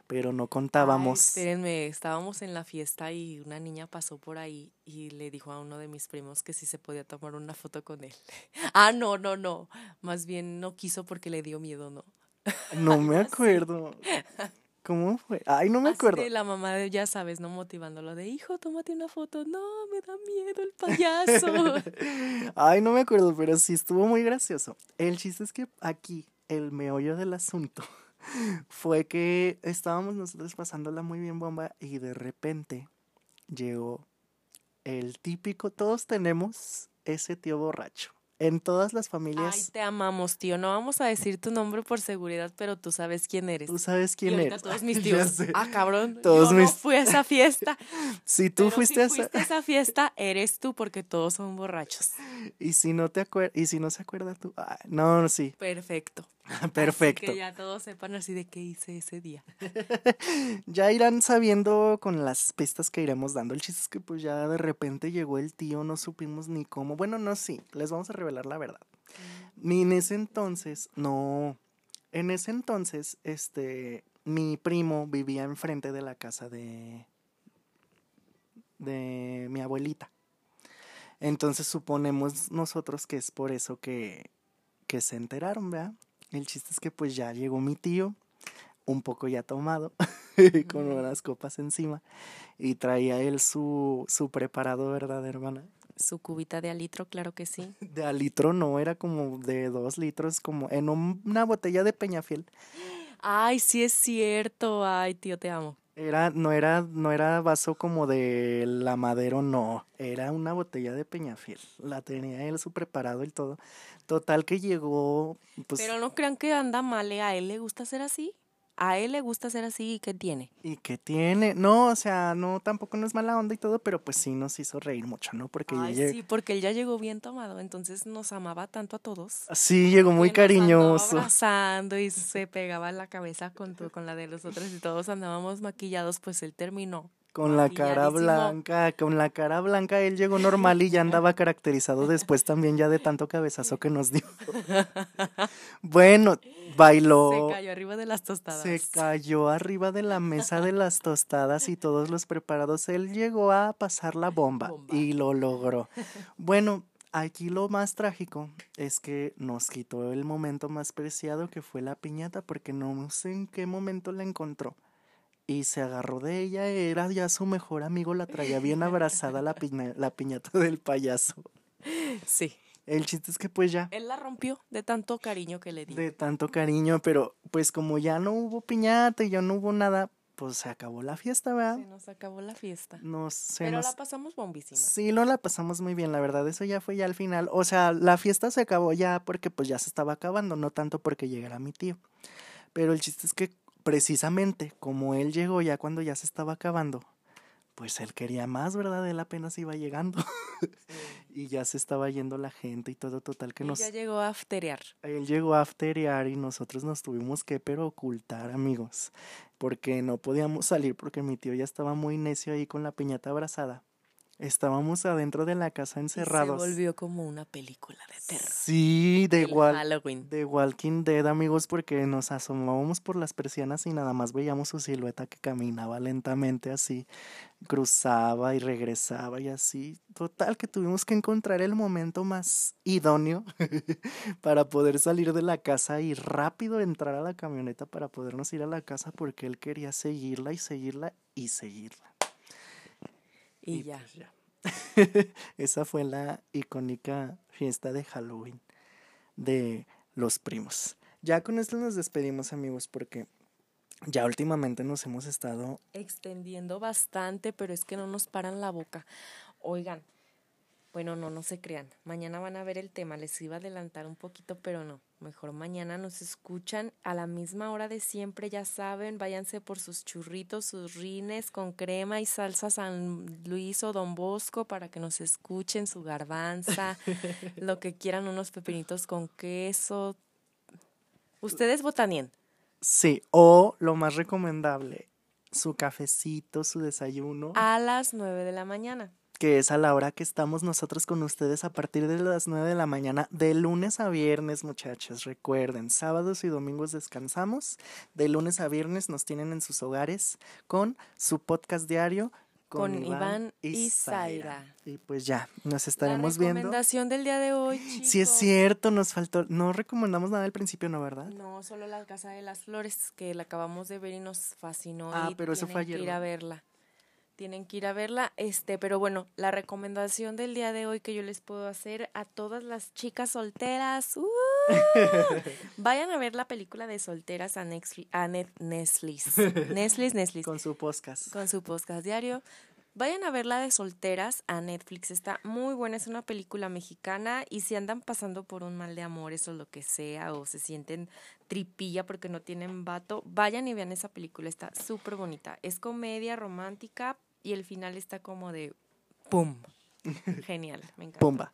[SPEAKER 2] pero no
[SPEAKER 1] Ay,
[SPEAKER 2] contábamos.
[SPEAKER 1] espérenme, estábamos en la fiesta y una niña pasó por ahí y le dijo a uno de mis primos que si se podía tomar una foto con él. Ah, no, no, no. Más bien no quiso porque le dio miedo, ¿no?
[SPEAKER 2] No me acuerdo. ¿Cómo fue? Ay, no me acuerdo.
[SPEAKER 1] la mamá, de, ya sabes, no motivándolo de hijo, tómate una foto. No, me da miedo el payaso.
[SPEAKER 2] Ay, no me acuerdo, pero sí estuvo muy gracioso. El chiste es que aquí, el meollo del asunto fue que estábamos nosotros pasándola muy bien bomba y de repente llegó el típico, todos tenemos ese tío borracho. En todas las
[SPEAKER 1] Ay,
[SPEAKER 2] familias,
[SPEAKER 1] te amamos, tío. No vamos a decir tu nombre por seguridad, pero tú sabes quién eres.
[SPEAKER 2] tú sabes
[SPEAKER 1] Y
[SPEAKER 2] quién
[SPEAKER 1] ahorita
[SPEAKER 2] eres.
[SPEAKER 1] todos mis tíos. Ah, cabrón.
[SPEAKER 2] Todos
[SPEAKER 1] yo
[SPEAKER 2] mis-
[SPEAKER 1] no fui a esa fiesta.
[SPEAKER 2] Si tú
[SPEAKER 1] pero
[SPEAKER 2] fuiste
[SPEAKER 1] si
[SPEAKER 2] a esa-
[SPEAKER 1] fuiste a esa fiesta, eres tú porque todos son borrachos.
[SPEAKER 2] y si no te acuerdas, y si no se acuerda tú, Ay, no, sí,
[SPEAKER 1] Perfecto.
[SPEAKER 2] perfecto.
[SPEAKER 1] Que ya todos sepan así de qué hice ese día.
[SPEAKER 2] Ya irán sabiendo con las pistas que iremos dando. El chiste es que pues ya de repente llegó el tío, no supimos ni cómo. Bueno, no, sí, les vamos a revelar la verdad. Ni en ese entonces, no. En ese entonces, este, mi primo vivía enfrente de la casa de, de mi abuelita. Entonces suponemos nosotros que es por eso que, que se enteraron, ¿verdad? El chiste es que pues ya llegó mi tío, un poco ya tomado, con unas copas encima, y traía él su, su preparado, ¿verdad, hermana?
[SPEAKER 1] Su cubita de alitro, claro que sí.
[SPEAKER 2] De a litro no, era como de dos litros, como en un- una botella de Peñafiel.
[SPEAKER 1] Ay, sí es cierto. Ay, tío, te amo.
[SPEAKER 2] Era, no era, no era vaso como de la madero, no. Era una botella de Peñafiel. La tenía él su preparado y todo. Total que llegó, pues,
[SPEAKER 1] Pero no crean que anda mal, ¿eh? a él le gusta ser así. A él le gusta ser así y ¿qué tiene?
[SPEAKER 2] ¿y qué tiene? No, o sea, no, tampoco no es mala onda y todo, pero pues sí nos hizo reír mucho, ¿no? Porque
[SPEAKER 1] Ay, sí, porque él ya llegó bien tomado, entonces nos amaba tanto a todos.
[SPEAKER 2] sí, llegó muy
[SPEAKER 1] nos
[SPEAKER 2] cariñoso.
[SPEAKER 1] abrazando y se pegaba la cabeza con, tu- con la de los otros y todos andábamos maquillados, pues él terminó.
[SPEAKER 2] Con la cara blanca, con la cara blanca, él llegó normal y ya andaba caracterizado después también ya de tanto cabezazo que nos dio. Bueno, bailó.
[SPEAKER 1] Se cayó arriba de las tostadas.
[SPEAKER 2] Se cayó arriba de la mesa de las tostadas y todos los preparados. Él llegó a pasar la bomba,
[SPEAKER 1] Bomba.
[SPEAKER 2] y lo logró. Bueno, aquí lo más trágico es que nos quitó el momento más preciado que fue la piñata porque no sé en qué momento la encontró. Y se agarró de ella, era ya su mejor amigo, la traía bien abrazada la, piña- la piñata del payaso.
[SPEAKER 1] Sí.
[SPEAKER 2] El chiste es que pues ya,
[SPEAKER 1] Él la rompió de tanto cariño que le di.
[SPEAKER 2] de tanto cariño, pero pues como ya no hubo piñata y ya no hubo nada, pues se acabó la fiesta, ¿verdad?
[SPEAKER 1] Se nos acabó la fiesta.
[SPEAKER 2] Nos, se
[SPEAKER 1] Pero
[SPEAKER 2] nos-
[SPEAKER 1] la pasamos bombísima.
[SPEAKER 2] Sí, no la pasamos muy bien, la verdad, eso ya fue ya al final. O sea, la fiesta se acabó ya porque pues ya se estaba acabando, no tanto porque llegara mi tío. Pero el chiste es que precisamente como él llegó ya cuando ya se estaba acabando, pues él quería más, ¿verdad? Él apenas iba llegando y ya se estaba yendo la gente y todo total que
[SPEAKER 1] Y
[SPEAKER 2] nos...
[SPEAKER 1] ya llegó a afterear.
[SPEAKER 2] Él llegó a afterear y nosotros nos tuvimos que pero ocultar, amigos, porque no podíamos salir porque mi tío ya estaba muy necio ahí con la piñata abrazada. Estábamos adentro de la casa
[SPEAKER 1] Y
[SPEAKER 2] encerrados.
[SPEAKER 1] se volvió como una película de terror.
[SPEAKER 2] Sí, de igual.
[SPEAKER 1] Halloween.
[SPEAKER 2] De Walking Dead, amigos, porque nos asomábamos por las persianas y nada más veíamos su silueta que caminaba lentamente así, cruzaba y regresaba y así. Total que tuvimos que encontrar el momento más idóneo para poder salir de la casa y rápido entrar a la camioneta para podernos ir a la casa porque él quería seguirla y seguirla y seguirla.
[SPEAKER 1] Y ya.
[SPEAKER 2] pues ya. Esa fue la icónica fiesta de Halloween de los primos. ya con esto nos despedimos, amigos, porque ya últimamente nos hemos estado
[SPEAKER 1] extendiendo bastante, pero es que no nos paran la boca. Oigan, bueno, no, no se crean. Mañana van a ver el tema. Les iba a adelantar un poquito, pero no. Mejor mañana nos escuchan a la misma hora de siempre, ya saben. Váyanse por sus churritos, sus rines con crema y salsa San Luis o Don Bosco para que nos escuchen su garbanza, lo que quieran, unos pepinitos con queso. Ustedes votan bien.
[SPEAKER 2] Sí, o lo más recomendable, su cafecito, su desayuno.
[SPEAKER 1] A las nueve de la mañana
[SPEAKER 2] que es a la hora que estamos nosotros con ustedes a partir de las 9 de la mañana, de lunes a viernes, muchachos. Recuerden, sábados y domingos descansamos, de lunes a viernes nos tienen en sus hogares con su podcast diario.
[SPEAKER 1] Con, Iván, y Zaira.
[SPEAKER 2] Y pues ya, nos estaremos viendo. La
[SPEAKER 1] recomendación del día de hoy.
[SPEAKER 2] Sí es cierto, nos faltó, no recomendamos nada al principio, ¿no, verdad?
[SPEAKER 1] No, solo La Casa de las Flores, que la acabamos de ver y nos fascinó.
[SPEAKER 2] Ah, pero eso fue ayer.
[SPEAKER 1] Que ir a verla tienen que ir a verla. Este, pero bueno, la recomendación del día de hoy que yo les puedo hacer a todas las chicas solteras, ¡uh! vayan a ver la película de solteras a, Netflix, a Netflix, Netflix,
[SPEAKER 2] Con su podcast.
[SPEAKER 1] Con su podcast diario. Vayan a ver la de solteras a Netflix, está muy buena, es una película mexicana y si andan pasando por un mal de amores o lo que sea o se sienten tripilla porque no tienen vato, vayan y vean esa película, está súper bonita. Es comedia romántica, y el final está como de ¡pum! Genial, me encanta.
[SPEAKER 2] Pumba.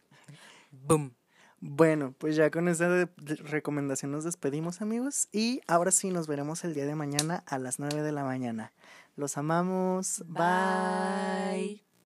[SPEAKER 1] ¡Bum!
[SPEAKER 2] Bueno, pues ya con esa recomendación nos despedimos amigos y ahora sí nos veremos el día de mañana a las 9 de la mañana. Los amamos. Bye.